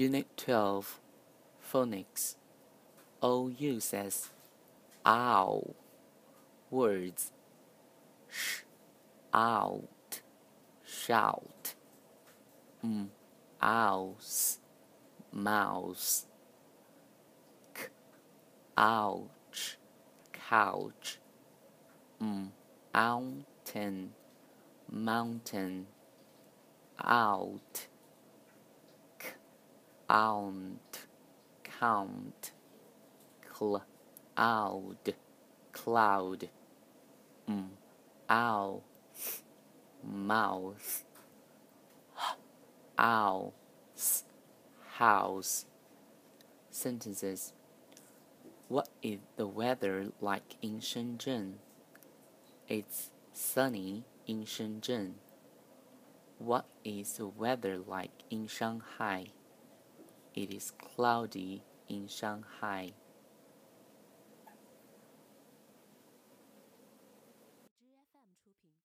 Unit 12 Phonics. OU says ow. Words sh out shout. M ouse mouse. K ouch couch. M mountain mountain. Out aunt, count, cloud, cloud, mm, ow, mouth, house, house. Sentences. What is the weather like in Shenzhen? It's sunny in Shenzhen. What is the weather like in Shanghai? It is cloudy in Shanghai.